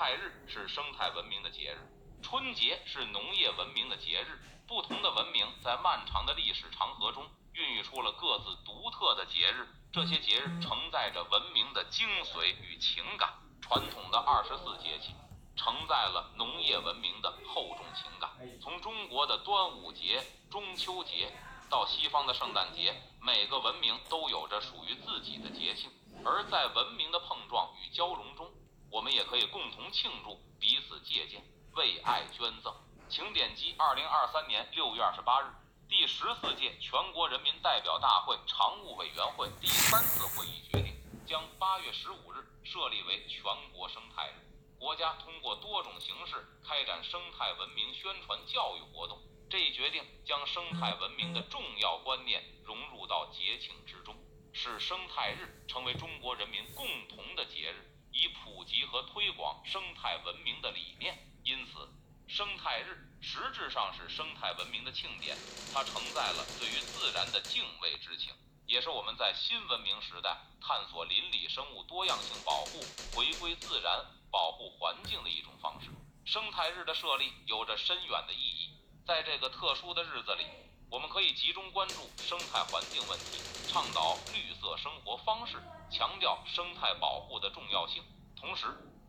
态日是生态文明的节日，春节是农业文明的节日。不同的文明在漫长的历史长河中孕育出了各自独特的节日，这些节日承载着文明的精髓与情感。传统的二十四节气承载了农业文明的厚重情感。从中国的端午节、中秋节到西方的圣诞节，每个文明都有着属于自己的节庆。而在文明的碰撞与交融中，我们也可以共同庆祝，彼此借鉴，为爱捐赠。请点击二零二三年六月二十八日第十四届全国人民代表大会常务委员会第三次会议决定，将八月十五日设立为全国生态日。国家通过多种形式开展生态文明宣传教育活动，这一决定将生态文明的重要观念融入到节庆之中，使生态日成为中国人民共同的节日。以普及和推广生态文明的理念，因此，生态日实质上是生态文明的庆典。它承载了对于自然的敬畏之情，也是我们在新文明时代探索邻里生物多样性保护、回归自然、保护环境的一种方式。生态日的设立有着深远的意义。在这个特殊的日子里，我们可以集中关注生态环境问题，倡导绿色生活方式。强调生态保护的重要性，同时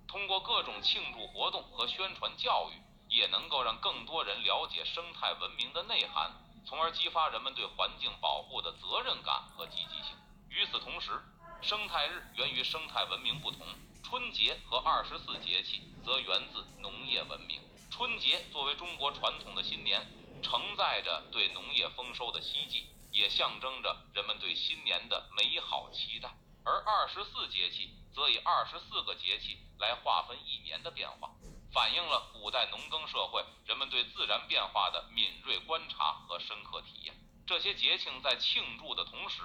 通过各种庆祝活动和宣传教育，也能够让更多人了解生态文明的内涵，从而激发人们对环境保护的责任感和积极性。与此同时，生态日源于生态文明不同，春节和二十四节气则源自农业文明。春节作为中国传统的新年，承载着对农业丰收的希冀，也象征着人们对新年的美好期待。而二十四节气则以二十四个节气来划分一年的变化，反映了古代农耕社会人们对自然变化的敏锐观察和深刻体验。这些节庆在庆祝的同时，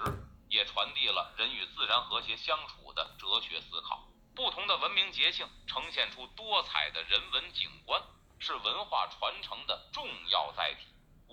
也传递了人与自然和谐相处的哲学思考。不同的文明节庆呈现出多彩的人文景观，是文化传承的重要载体。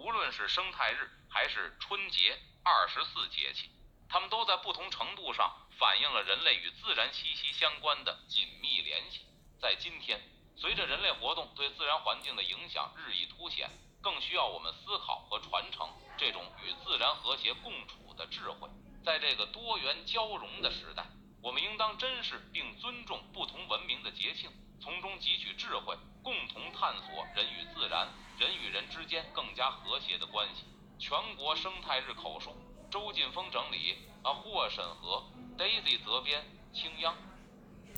无论是生态日还是春节、二十四节气，它们都在不同程度上。反映了人类与自然息息相关的紧密联系。在今天，随着人类活动对自然环境的影响日益凸显，更需要我们思考和传承这种与自然和谐共处的智慧。在这个多元交融的时代，我们应当珍视并尊重不同文明的节庆，从中汲取智慧，共同探索人与自然、人与人之间更加和谐的关系。全国生态日口述，周劲峰整理，啊，霍审核。Daisy 责编，青秧。